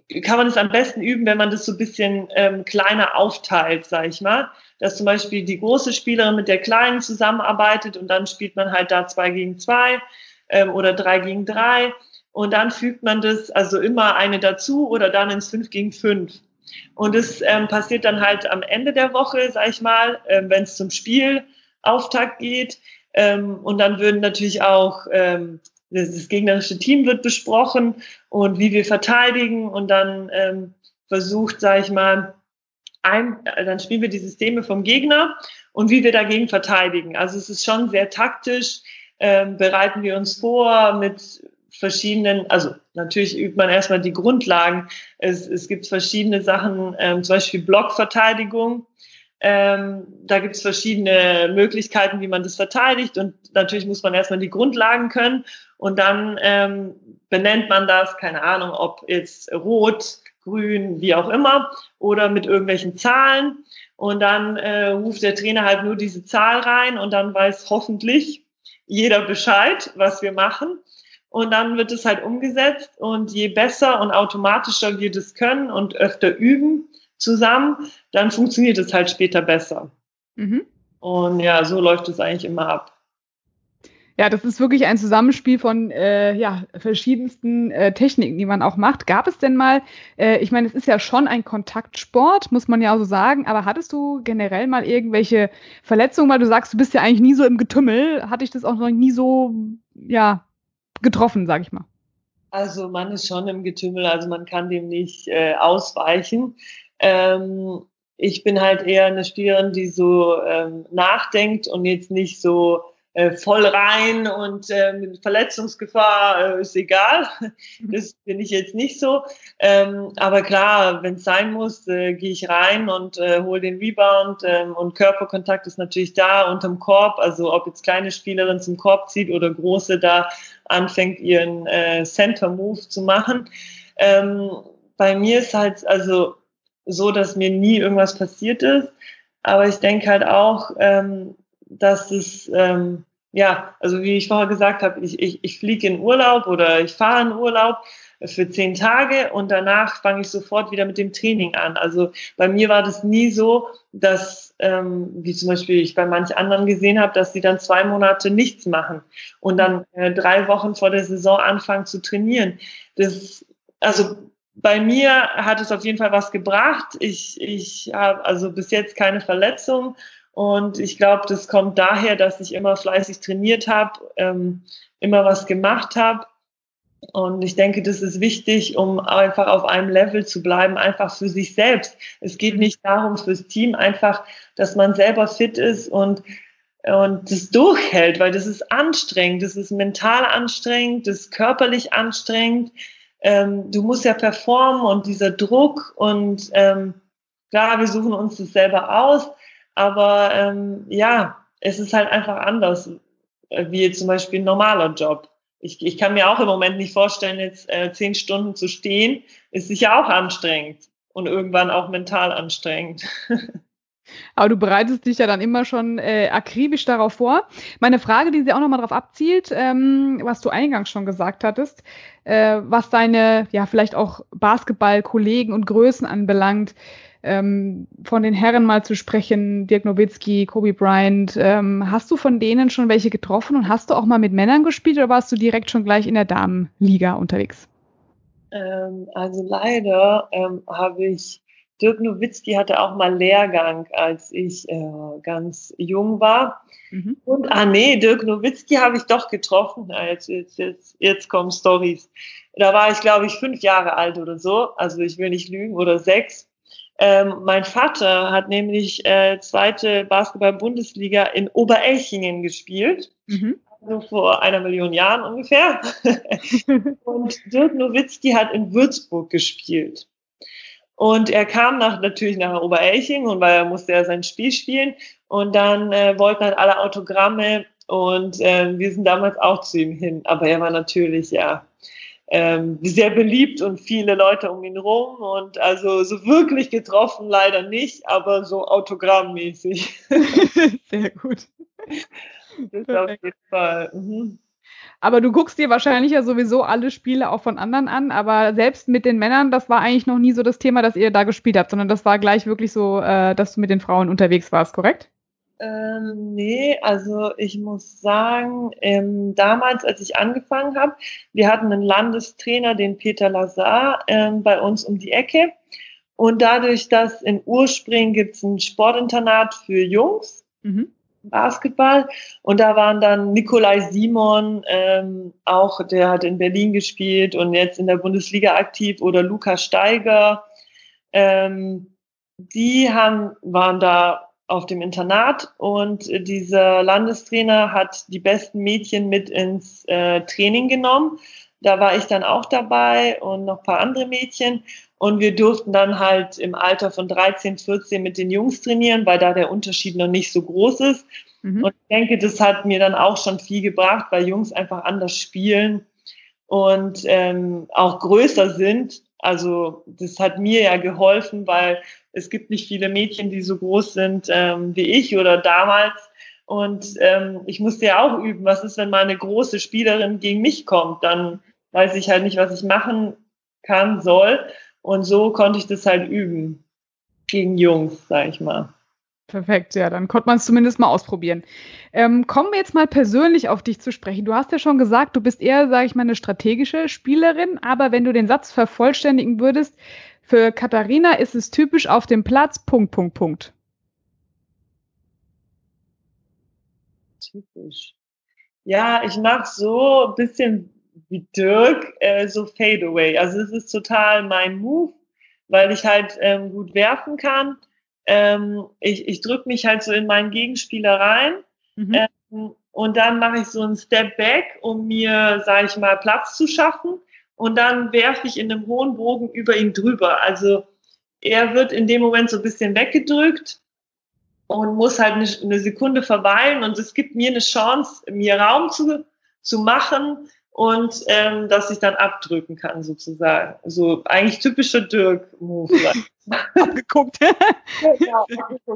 Speaker 2: äh, kann man es am besten üben, wenn man das so ein bisschen ähm, kleiner aufteilt, sag ich mal. Dass zum Beispiel die große Spielerin mit der kleinen zusammenarbeitet und dann spielt man halt da zwei gegen zwei ähm, oder drei gegen drei. Und dann fügt man das also immer eine dazu oder dann ins 5 gegen 5. Und das ähm, passiert dann halt am Ende der Woche, sag ich mal, ähm, wenn es zum Spielauftakt geht. Ähm, und dann würden natürlich auch ähm, das, das, gegnerische Team wird besprochen und wie wir verteidigen und dann ähm, versucht, sag ich mal, ein, äh, dann spielen wir die Systeme vom Gegner und wie wir dagegen verteidigen. Also es ist schon sehr taktisch. Ähm, bereiten wir uns vor mit verschiedenen, also natürlich übt man erstmal die Grundlagen. Es, es gibt verschiedene Sachen, ähm, zum Beispiel Blockverteidigung. Ähm, da gibt es verschiedene Möglichkeiten, wie man das verteidigt. Und natürlich muss man erstmal die Grundlagen können. Und dann ähm, benennt man das, keine Ahnung, ob jetzt rot, grün, wie auch immer, oder mit irgendwelchen Zahlen. Und dann äh, ruft der Trainer halt nur diese Zahl rein und dann weiß hoffentlich jeder Bescheid, was wir machen. Und dann wird es halt umgesetzt und je besser und automatischer wir das können und öfter üben zusammen, dann funktioniert es halt später besser. Mhm. Und ja, so läuft es eigentlich immer ab.
Speaker 1: Ja, das ist wirklich ein Zusammenspiel von äh, ja, verschiedensten äh, Techniken, die man auch macht. Gab es denn mal, äh, ich meine, es ist ja schon ein Kontaktsport, muss man ja auch so sagen, aber hattest du generell mal irgendwelche Verletzungen, weil du sagst, du bist ja eigentlich nie so im Getümmel, hatte ich das auch noch nie so, ja, getroffen, sag ich mal?
Speaker 2: Also man ist schon im Getümmel, also man kann dem nicht äh, ausweichen. Ähm, ich bin halt eher eine Spielerin, die so ähm, nachdenkt und jetzt nicht so äh, voll rein und äh, mit Verletzungsgefahr äh, ist egal. Mhm. Das bin ich jetzt nicht so. Ähm, aber klar, wenn es sein muss, äh, gehe ich rein und äh, hole den Rebound ähm, und Körperkontakt ist natürlich da unterm Korb. Also ob jetzt kleine Spielerin zum Korb zieht oder große da anfängt, ihren äh, Center-Move zu machen. Ähm, bei mir ist halt also so, dass mir nie irgendwas passiert ist. Aber ich denke halt auch, ähm, dass es, ähm, ja, also wie ich vorher gesagt habe, ich, ich, ich fliege in Urlaub oder ich fahre in Urlaub für zehn Tage und danach fange ich sofort wieder mit dem Training an. Also bei mir war das nie so, dass, ähm, wie zum Beispiel ich bei manch anderen gesehen habe, dass sie dann zwei Monate nichts machen und dann äh, drei Wochen vor der Saison anfangen zu trainieren. Das, also bei mir hat es auf jeden Fall was gebracht. Ich, ich habe also bis jetzt keine Verletzung und ich glaube, das kommt daher, dass ich immer fleißig trainiert habe, ähm, immer was gemacht habe. Und ich denke, das ist wichtig, um einfach auf einem Level zu bleiben, einfach für sich selbst. Es geht nicht darum fürs Team, einfach, dass man selber fit ist und und das durchhält, weil das ist anstrengend, das ist mental anstrengend, das ist körperlich anstrengend. Ähm, du musst ja performen und dieser Druck und ähm, klar, wir suchen uns das selber aus, aber ähm, ja, es ist halt einfach anders, äh, wie zum Beispiel ein normaler Job. Ich, ich kann mir auch im Moment nicht vorstellen, jetzt äh, zehn Stunden zu stehen, ist sicher auch anstrengend und irgendwann auch mental anstrengend. [laughs]
Speaker 1: Aber du bereitest dich ja dann immer schon äh, akribisch darauf vor. Meine Frage, die sie auch nochmal darauf abzielt, ähm, was du eingangs schon gesagt hattest, äh, was deine, ja, vielleicht auch Basketballkollegen und Größen anbelangt, ähm, von den Herren mal zu sprechen, Dirk Nowitzki, Kobe Bryant. Ähm, hast du von denen schon welche getroffen und hast du auch mal mit Männern gespielt oder warst du direkt schon gleich in der Damenliga unterwegs?
Speaker 2: Ähm, also leider ähm, habe ich, Dirk Nowitzki hatte auch mal Lehrgang, als ich äh, ganz jung war. Mhm. Und, ah nee, Dirk Nowitzki habe ich doch getroffen. Na, jetzt, jetzt, jetzt, jetzt kommen Stories. Da war ich, glaube ich, fünf Jahre alt oder so. Also ich will nicht lügen, oder sechs. Ähm, mein Vater hat nämlich äh, zweite Basketball-Bundesliga in Oberelchingen gespielt. Mhm. Also vor einer Million Jahren ungefähr. [laughs] und Dirk Nowitzki hat in Würzburg gespielt. Und er kam nach, natürlich nach Oberelchingen und weil er musste ja sein Spiel spielen. Und dann äh, wollten halt alle Autogramme und äh, wir sind damals auch zu ihm hin. Aber er war natürlich ja ähm, sehr beliebt und viele Leute um ihn rum und also so wirklich getroffen leider nicht, aber so autogrammmäßig. [laughs]
Speaker 1: sehr gut. [laughs] Das auf jeden Fall. Mhm. Aber du guckst dir wahrscheinlich ja sowieso alle Spiele auch von anderen an, aber selbst mit den Männern, das war eigentlich noch nie so das Thema, dass ihr da gespielt habt, sondern das war gleich wirklich so, äh, dass du mit den Frauen unterwegs warst, korrekt?
Speaker 2: Ähm, nee, also ich muss sagen, ähm, damals, als ich angefangen habe, wir hatten einen Landestrainer, den Peter Lazar, ähm, bei uns um die Ecke. Und dadurch, dass in Urspring gibt es ein Sportinternat für Jungs, mhm. Basketball. Und da waren dann Nikolai Simon, ähm, auch der hat in Berlin gespielt und jetzt in der Bundesliga aktiv, oder Lukas Steiger. Ähm, die haben, waren da auf dem Internat und dieser Landestrainer hat die besten Mädchen mit ins äh, Training genommen. Da war ich dann auch dabei und noch ein paar andere Mädchen. Und wir durften dann halt im Alter von 13, 14 mit den Jungs trainieren, weil da der Unterschied noch nicht so groß ist. Mhm. Und ich denke, das hat mir dann auch schon viel gebracht, weil Jungs einfach anders spielen und ähm, auch größer sind. Also das hat mir ja geholfen, weil es gibt nicht viele Mädchen, die so groß sind ähm, wie ich oder damals. Und ähm, ich musste ja auch üben, was ist, wenn mal eine große Spielerin gegen mich kommt? Dann weiß ich halt nicht, was ich machen kann, soll. Und so konnte ich das halt üben. Gegen Jungs, sag ich mal.
Speaker 1: Perfekt, ja, dann konnte man es zumindest mal ausprobieren. Ähm, kommen wir jetzt mal persönlich auf dich zu sprechen. Du hast ja schon gesagt, du bist eher, sage ich mal, eine strategische Spielerin, aber wenn du den Satz vervollständigen würdest, für Katharina ist es typisch auf dem Platz, Punkt, Punkt, Punkt.
Speaker 2: Typisch. Ja, ich mache so ein bisschen wie Dirk, äh, so Fadeaway. Also es ist total mein Move, weil ich halt ähm, gut werfen kann ähm, ich, ich drücke mich halt so in meinen Gegenspieler rein mhm. ähm, und dann mache ich so einen Step Back, um mir, sage ich mal, Platz zu schaffen und dann werfe ich in einem hohen Bogen über ihn drüber. Also er wird in dem Moment so ein bisschen weggedrückt und muss halt eine, eine Sekunde verweilen und es gibt mir eine Chance, mir Raum zu, zu machen und ähm, dass ich dann abdrücken kann sozusagen. So eigentlich typischer Dirk-Move. [laughs]
Speaker 1: Abgeguckt.
Speaker 2: ja,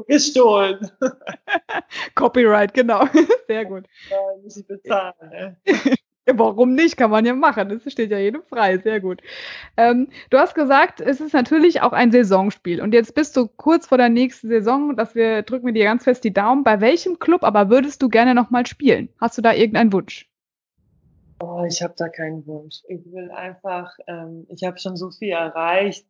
Speaker 2: gestohlen. [laughs]
Speaker 1: Copyright, genau. [laughs] Sehr gut.
Speaker 2: Ja, muss ich bezahlen. Ne?
Speaker 1: Ja, warum nicht? Kann man ja machen. Das steht ja jedem frei. Sehr gut. Ähm, du hast gesagt, es ist natürlich auch ein Saisonspiel. Und jetzt bist du kurz vor der nächsten Saison, dass wir drücken wir dir ganz fest die Daumen. Bei welchem Club aber würdest du gerne nochmal spielen? Hast du da irgendeinen Wunsch?
Speaker 2: Oh, ich habe da keinen Wunsch. Ich will einfach, ähm, ich habe schon so viel erreicht.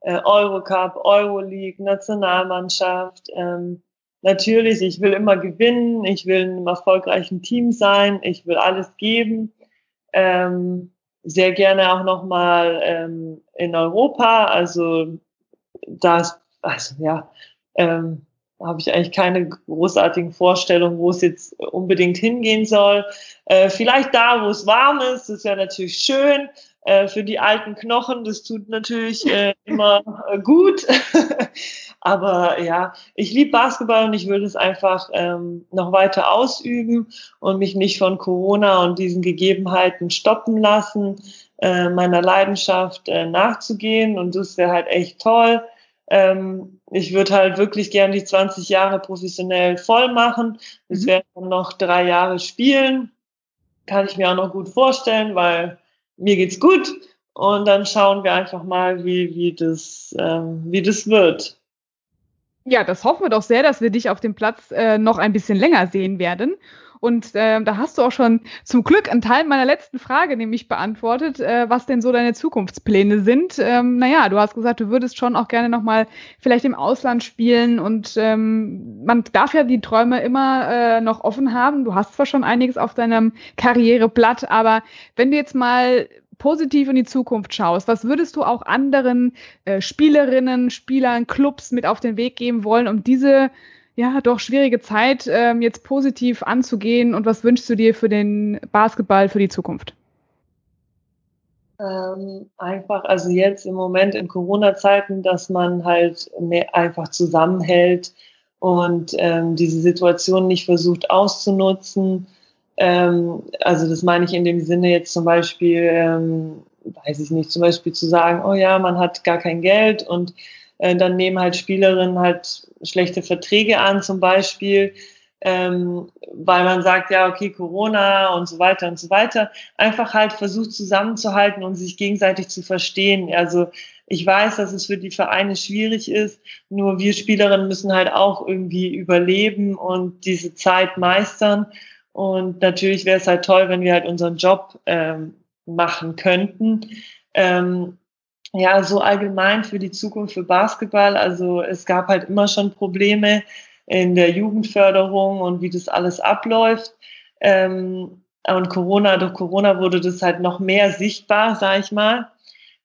Speaker 2: Äh, Eurocup, Euroleague, Nationalmannschaft. Ähm, natürlich, ich will immer gewinnen. Ich will in einem erfolgreichen Team sein. Ich will alles geben. Ähm, sehr gerne auch nochmal ähm, in Europa. Also das, also ja, ähm, habe ich eigentlich keine großartigen Vorstellungen, wo es jetzt unbedingt hingehen soll. Äh, vielleicht da, wo es warm ist, das wäre natürlich schön. Äh, für die alten Knochen, das tut natürlich äh, immer äh, gut. [laughs] Aber ja, ich liebe Basketball und ich würde es einfach ähm, noch weiter ausüben und mich nicht von Corona und diesen Gegebenheiten stoppen lassen, äh, meiner Leidenschaft äh, nachzugehen. Und das wäre halt echt toll. Ähm, ich würde halt wirklich gern die 20 Jahre professionell voll machen. Das mhm. wären noch drei Jahre spielen. Kann ich mir auch noch gut vorstellen, weil mir geht's gut. Und dann schauen wir einfach mal, wie, wie, das, ähm, wie das wird.
Speaker 1: Ja, das hoffen wir doch sehr, dass wir dich auf dem Platz äh, noch ein bisschen länger sehen werden. Und äh, da hast du auch schon zum Glück einen Teil meiner letzten Frage nämlich beantwortet, äh, was denn so deine Zukunftspläne sind. Ähm, naja, du hast gesagt, du würdest schon auch gerne nochmal vielleicht im Ausland spielen und ähm, man darf ja die Träume immer äh, noch offen haben. Du hast zwar schon einiges auf deinem Karriereblatt, aber wenn du jetzt mal positiv in die Zukunft schaust, was würdest du auch anderen äh, Spielerinnen, Spielern, Clubs mit auf den Weg geben wollen, um diese ja, doch schwierige Zeit ähm, jetzt positiv anzugehen und was wünschst du dir für den Basketball für die Zukunft?
Speaker 2: Ähm, einfach, also jetzt im Moment in Corona-Zeiten, dass man halt mehr einfach zusammenhält und ähm, diese Situation nicht versucht auszunutzen. Ähm, also das meine ich in dem Sinne jetzt zum Beispiel, ähm, weiß ich nicht, zum Beispiel zu sagen, oh ja, man hat gar kein Geld und äh, dann nehmen halt Spielerinnen halt schlechte Verträge an zum Beispiel, ähm, weil man sagt, ja, okay, Corona und so weiter und so weiter. Einfach halt versucht zusammenzuhalten und sich gegenseitig zu verstehen. Also ich weiß, dass es für die Vereine schwierig ist, nur wir Spielerinnen müssen halt auch irgendwie überleben und diese Zeit meistern. Und natürlich wäre es halt toll, wenn wir halt unseren Job ähm, machen könnten. Ähm, ja, so allgemein für die Zukunft für Basketball. Also es gab halt immer schon Probleme in der Jugendförderung und wie das alles abläuft. Ähm, und Corona, durch Corona wurde das halt noch mehr sichtbar, sag ich mal.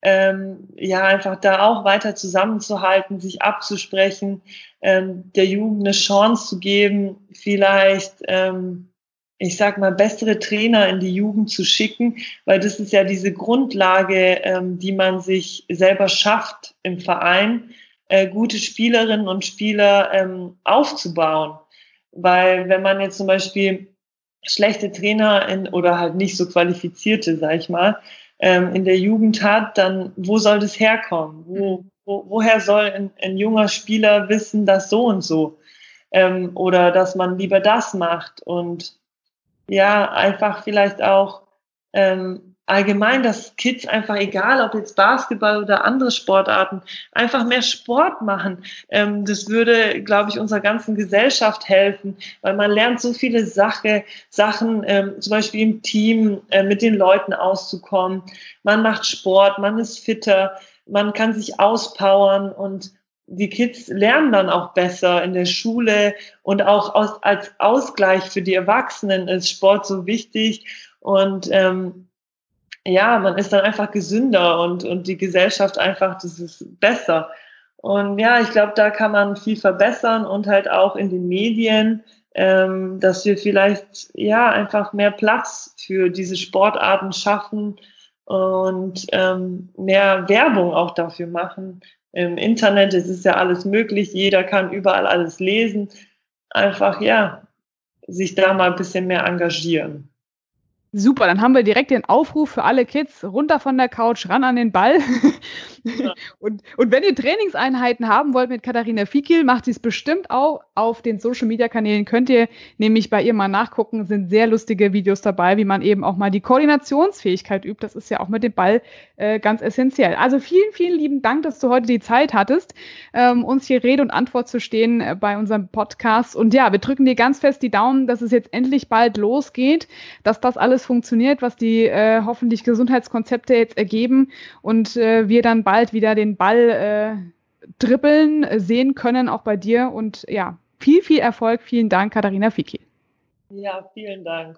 Speaker 2: Ähm, ja, einfach da auch weiter zusammenzuhalten, sich abzusprechen, ähm, der Jugend eine Chance zu geben, vielleicht ähm, ich sag mal, bessere Trainer in die Jugend zu schicken, weil das ist ja diese Grundlage, ähm, die man sich selber schafft im Verein, äh, gute Spielerinnen und Spieler ähm, aufzubauen. Weil wenn man jetzt zum Beispiel schlechte Trainer in, oder halt nicht so qualifizierte, sag ich mal, ähm, in der Jugend hat, dann wo soll das herkommen? Wo, wo, woher soll ein, ein junger Spieler wissen, dass so und so? Ähm, oder dass man lieber das macht und ja, einfach vielleicht auch ähm, allgemein, dass Kids einfach, egal ob jetzt Basketball oder andere Sportarten, einfach mehr Sport machen. Ähm, das würde, glaube ich, unserer ganzen Gesellschaft helfen, weil man lernt so viele Sache, Sachen, ähm, zum Beispiel im Team äh, mit den Leuten auszukommen. Man macht Sport, man ist fitter, man kann sich auspowern und die Kids lernen dann auch besser in der Schule und auch aus, als Ausgleich für die Erwachsenen ist Sport so wichtig und ähm, ja, man ist dann einfach gesünder und, und die Gesellschaft einfach, das ist besser. Und ja, ich glaube, da kann man viel verbessern und halt auch in den Medien, ähm, dass wir vielleicht ja einfach mehr Platz für diese Sportarten schaffen und ähm, mehr Werbung auch dafür machen. Im Internet es ist ja alles möglich, jeder kann überall alles lesen. Einfach ja, sich da mal ein bisschen mehr engagieren.
Speaker 1: Super, dann haben wir direkt den Aufruf für alle Kids, runter von der Couch, ran an den Ball. Ja. [laughs] und, und wenn ihr Trainingseinheiten haben wollt mit Katharina Fikil, macht sie es bestimmt auch auf den Social-Media-Kanälen. Könnt ihr nämlich bei ihr mal nachgucken, sind sehr lustige Videos dabei, wie man eben auch mal die Koordinationsfähigkeit übt. Das ist ja auch mit dem Ball äh, ganz essentiell. Also vielen, vielen lieben Dank, dass du heute die Zeit hattest, ähm, uns hier Rede und Antwort zu stehen äh, bei unserem Podcast. Und ja, wir drücken dir ganz fest die Daumen, dass es jetzt endlich bald losgeht, dass das alles alles funktioniert, was die äh, hoffentlich Gesundheitskonzepte jetzt ergeben und äh, wir dann bald wieder den Ball äh, dribbeln äh, sehen können, auch bei dir. Und ja, viel, viel Erfolg. Vielen Dank, Katharina Fiki.
Speaker 2: Ja, vielen Dank.